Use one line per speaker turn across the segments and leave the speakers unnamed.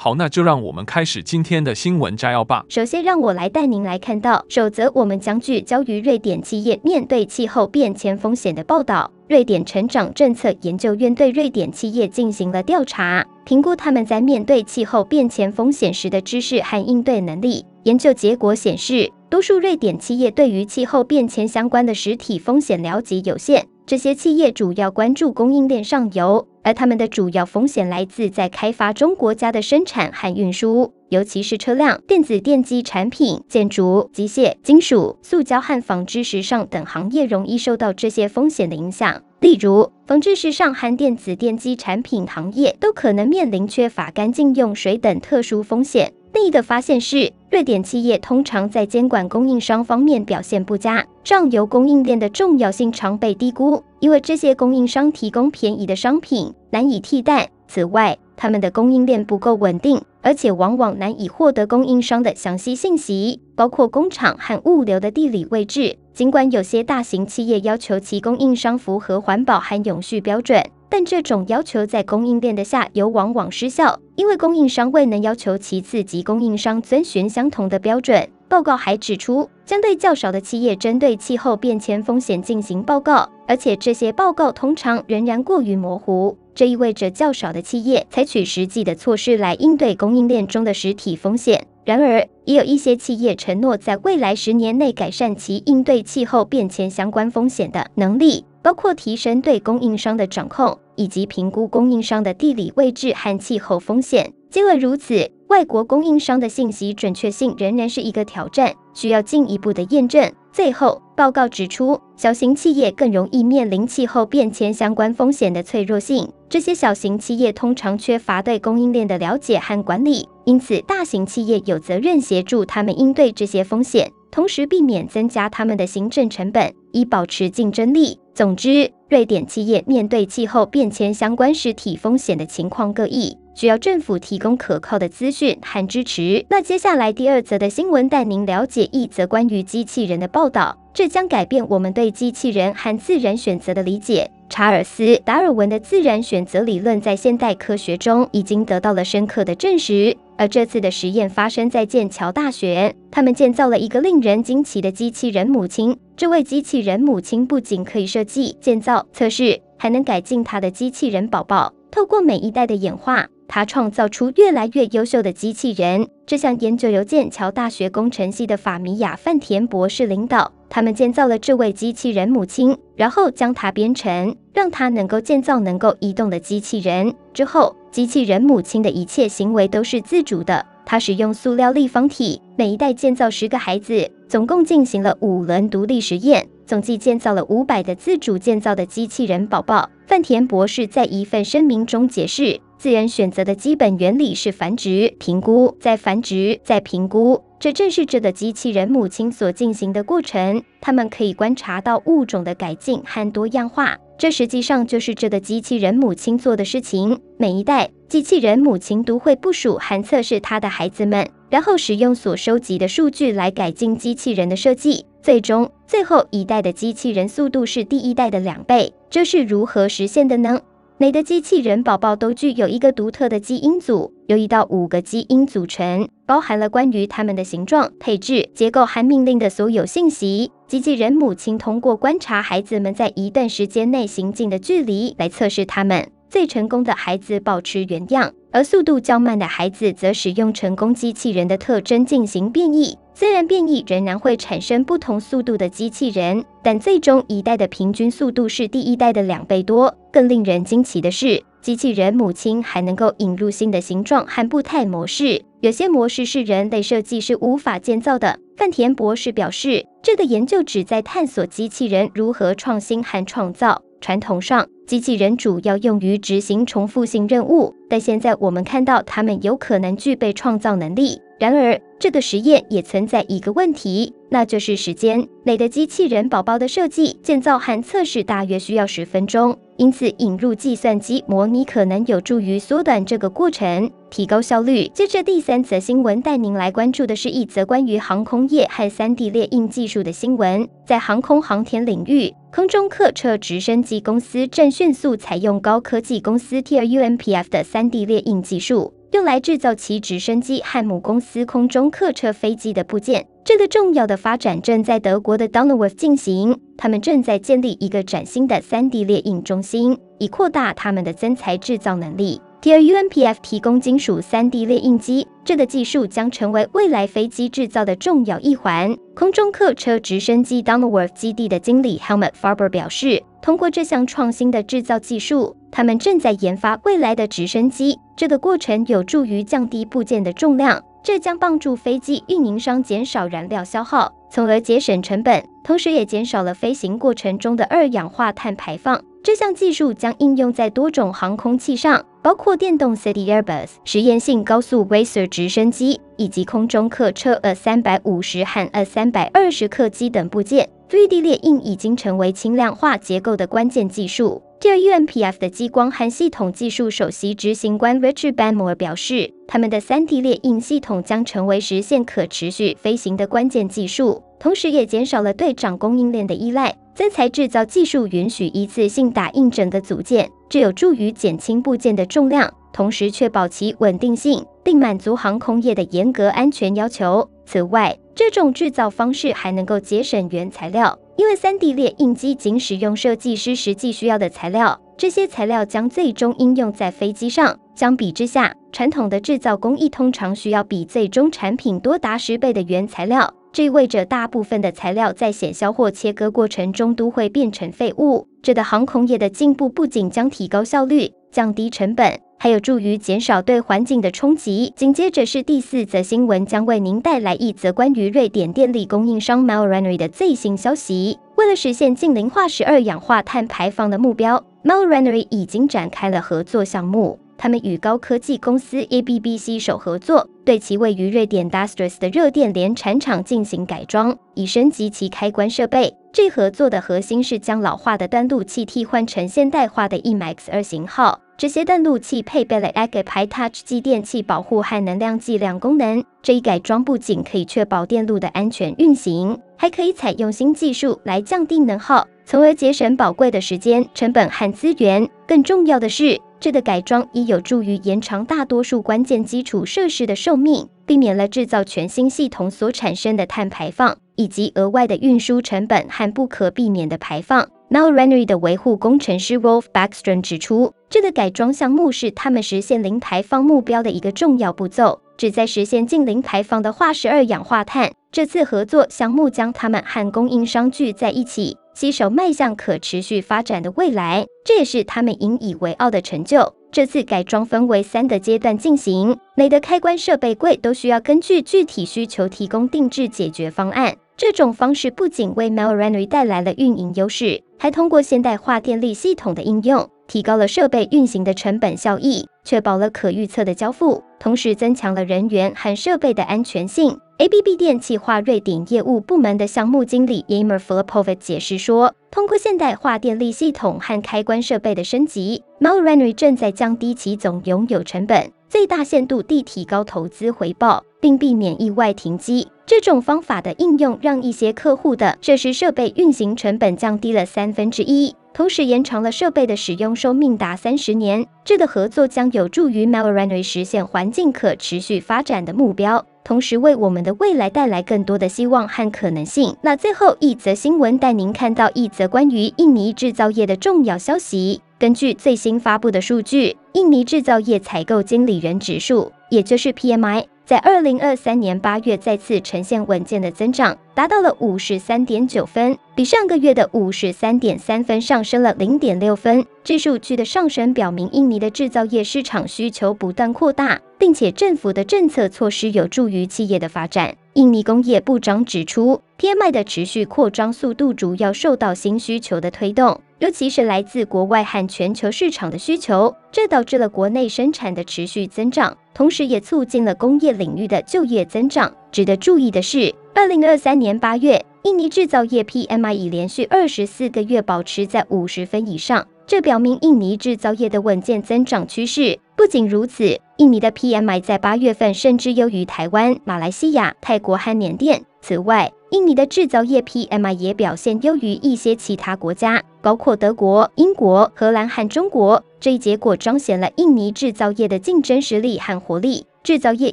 好，那就让我们开始今天的新闻摘要吧。
首先，让我来带您来看到首则，我们将聚焦于瑞典企业面对气候变迁风险的报道。瑞典成长政策研究院对瑞典企业进行了调查，评估他们在面对气候变迁风险时的知识和应对能力。研究结果显示，多数瑞典企业对于气候变迁相关的实体风险了解有限。这些企业主要关注供应链上游，而他们的主要风险来自在开发中国家的生产和运输，尤其是车辆、电子电机产品、建筑、机械、金属、塑胶和纺织时尚等行业容易受到这些风险的影响。例如，纺织时尚和电子电机产品行业都可能面临缺乏干净用水等特殊风险。另一个发现是，瑞典企业通常在监管供应商方面表现不佳，上游供应链的重要性常被低估，因为这些供应商提供便宜的商品，难以替代。此外，他们的供应链不够稳定，而且往往难以获得供应商的详细信息，包括工厂和物流的地理位置。尽管有些大型企业要求其供应商符合环保和永续标准。但这种要求在供应链的下游往往失效，因为供应商未能要求其次级供应商遵循相同的标准。报告还指出，相对较少的企业针对气候变迁风险进行报告，而且这些报告通常仍然过于模糊。这意味着较少的企业采取实际的措施来应对供应链中的实体风险。然而，也有一些企业承诺在未来十年内改善其应对气候变迁相关风险的能力。包括提升对供应商的掌控，以及评估供应商的地理位置和气候风险。尽管如此，外国供应商的信息准确性仍然是一个挑战，需要进一步的验证。最后，报告指出，小型企业更容易面临气候变迁相关风险的脆弱性。这些小型企业通常缺乏对供应链的了解和管理，因此大型企业有责任协助他们应对这些风险，同时避免增加他们的行政成本，以保持竞争力。总之，瑞典企业面对气候变迁相关实体风险的情况各异，需要政府提供可靠的资讯和支持。那接下来第二则的新闻带您了解一则关于机器人的报道，这将改变我们对机器人和自然选择的理解。查尔斯·达尔文的自然选择理论在现代科学中已经得到了深刻的证实。而这次的实验发生在剑桥大学，他们建造了一个令人惊奇的机器人母亲。这位机器人母亲不仅可以设计、建造、测试，还能改进她的机器人宝宝。透过每一代的演化，她创造出越来越优秀的机器人。这项研究由剑桥大学工程系的法米亚·范田博士领导。他们建造了这位机器人母亲，然后将它编程，让它能够建造能够移动的机器人。之后，机器人母亲的一切行为都是自主的。它使用塑料立方体，每一代建造十个孩子，总共进行了五轮独立实验，总计建造了五百的自主建造的机器人宝宝。范田博士在一份声明中解释，自然选择的基本原理是繁殖、评估、再繁殖、再评估。这正是这个机器人母亲所进行的过程。他们可以观察到物种的改进和多样化。这实际上就是这个机器人母亲做的事情。每一代机器人母亲都会部署和测试它的孩子们，然后使用所收集的数据来改进机器人的设计。最终，最后一代的机器人速度是第一代的两倍。这是如何实现的呢？每个机器人宝宝都具有一个独特的基因组，由一到五个基因组成，包含了关于它们的形状、配置、结构和命令的所有信息。机器人母亲通过观察孩子们在一段时间内行进的距离来测试他们。最成功的孩子保持原样，而速度较慢的孩子则使用成功机器人的特征进行变异。虽然变异仍然会产生不同速度的机器人，但最终一代的平均速度是第一代的两倍多。更令人惊奇的是，机器人母亲还能够引入新的形状和步态模式，有些模式是人类设计是无法建造的。范田博士表示，这个研究旨在探索机器人如何创新和创造。传统上，机器人主要用于执行重复性任务，但现在我们看到它们有可能具备创造能力。然而，这个实验也存在一个问题，那就是时间。雷的机器人宝宝的设计、建造和测试大约需要十分钟，因此引入计算机模拟可能有助于缩短这个过程，提高效率。接着，第三则新闻带您来关注的是一则关于航空业和 3D 列印技术的新闻。在航空航天领域，空中客车直升机公司正迅速采用高科技公司 TRU-MPF 的 3D 列印技术。用来制造其直升机和母公司空中客车飞机的部件。这个重要的发展正在德国的 Donauwörth 进行。他们正在建立一个崭新的 3D 列印中心，以扩大他们的增材制造能力。TRU-MPF 提供金属 3D 列印机，这个技术将成为未来飞机制造的重要一环。空中客车直升机 Doneworth 基地的经理 Helmut Farber 表示，通过这项创新的制造技术，他们正在研发未来的直升机。这个过程有助于降低部件的重量，这将帮助飞机运营商减少燃料消耗，从而节省成本，同时也减少了飞行过程中的二氧化碳排放。这项技术将应用在多种航空器上，包括电动 City Airbus、实验性高速 Racer 直升机以及空中客车 A 三百五十和 A 三百二十客机等部件。3D 列印已经成为轻量化结构的关键技术。TRU-MPF 的激光和系统技术首席执行官 Richard Benmore 表示，他们的 3D 列印系统将成为实现可持续飞行的关键技术，同时也减少了对长供应链的依赖。增材制造技术允许一次性打印整个组件，这有助于减轻部件的重量，同时确保其稳定性，并满足航空业的严格安全要求。此外，这种制造方式还能够节省原材料。因为 3D 列印机仅使用设计师实际需要的材料，这些材料将最终应用在飞机上。相比之下，传统的制造工艺通常需要比最终产品多达十倍的原材料，这意味着大部分的材料在衔削或切割过程中都会变成废物。这的航空业的进步不仅将提高效率、降低成本。还有助于减少对环境的冲击。紧接着是第四则新闻，将为您带来一则关于瑞典电力供应商 Melorunner 的最新消息。为了实现近零化石二氧化碳排放的目标，Melorunner 已经展开了合作项目。他们与高科技公司 ABB 携手合作，对其位于瑞典 Dastres 的热电联产厂进行改装，以升级其开关设备。这合作的核心是将老化的断路器替换成现代化的 EMAX2 型号。这些断路器配备了 Active High Touch 继电器保护和能量计量功能。这一改装不仅可以确保电路的安全运行，还可以采用新技术来降低能耗，从而节省宝贵的时间、成本和资源。更重要的是，这个改装也有助于延长大多数关键基础设施的寿命，避免了制造全新系统所产生的碳排放，以及额外的运输成本和不可避免的排放。Mel Renery 的维护工程师 Rolf Backstrom 指出，这个改装项目是他们实现零排放目标的一个重要步骤，旨在实现近零排放的化石二氧化碳。这次合作项目将他们和供应商聚在一起，携手迈向可持续发展的未来。这也是他们引以为傲的成就。这次改装分为三个阶段进行，每个开关设备柜都需要根据具体需求提供定制解决方案。这种方式不仅为 Mel Renery 带来了运营优势，还通过现代化电力系统的应用，提高了设备运行的成本效益，确保了可预测的交付，同时增强了人员和设备的安全性。ABB 电气化瑞典业务部门的项目经理 Ymer Filipovic 解释说，通过现代化电力系统和开关设备的升级，Melorunner 正在降低其总拥有成本，最大限度地提高投资回报，并避免意外停机。这种方法的应用让一些客户的设施设备运行成本降低了三分之一，同时延长了设备的使用寿命达三十年。这个合作将有助于 Melorunner 实现环境可持续发展的目标，同时为我们的未来带来更多的希望和可能性。那最后一则新闻带您看到一则关于印尼制造业的重要消息。根据最新发布的数据，印尼制造业采购经理人指数，也就是 PMI。在二零二三年八月再次呈现稳健的增长，达到了五十三点九分，比上个月的五十三点三分上升了零点六分。这数据的上升表明，印尼的制造业市场需求不断扩大，并且政府的政策措施有助于企业的发展。印尼工业部长指出，PMI 的持续扩张速度主要受到新需求的推动，尤其是来自国外和全球市场的需求，这导致了国内生产的持续增长，同时也促进了工业领域的就业增长。值得注意的是，二零二三年八月，印尼制造业 PMI 已连续二十四个月保持在五十分以上。这表明印尼制造业的稳健增长趋势。不仅如此，印尼的 PMI 在八月份甚至优于台湾、马来西亚、泰国和缅甸。此外，印尼的制造业 PMI 也表现优于一些其他国家，包括德国、英国、荷兰和中国。这一结果彰显了印尼制造业的竞争实力和活力。制造业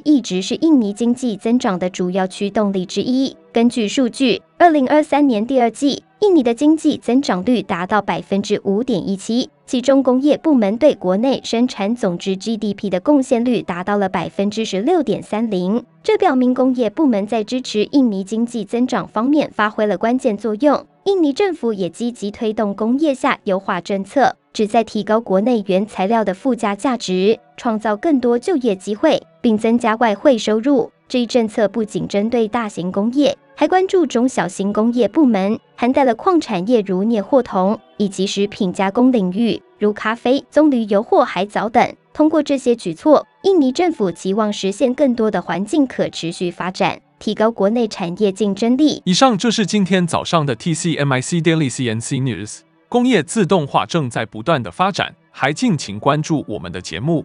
一直是印尼经济增长的主要驱动力之一。根据数据，二零二三年第二季，印尼的经济增长率达到百分之五点一七，其中工业部门对国内生产总值 GDP 的贡献率达到了百分之十六点三零。这表明工业部门在支持印尼经济增长方面发挥了关键作用。印尼政府也积极推动工业下优化政策，旨在提高国内原材料的附加价值，创造更多就业机会，并增加外汇收入。这一政策不仅针对大型工业。还关注中小型工业部门，涵盖了矿产业如镍或铜，以及食品加工领域如咖啡、棕榈油或海藻等。通过这些举措，印尼政府期望实现更多的环境可持续发展，提高国内产业竞争力。
以上就是今天早上的 TCMIC Daily CNC News。工业自动化正在不断的发展，还敬请关注我们的节目，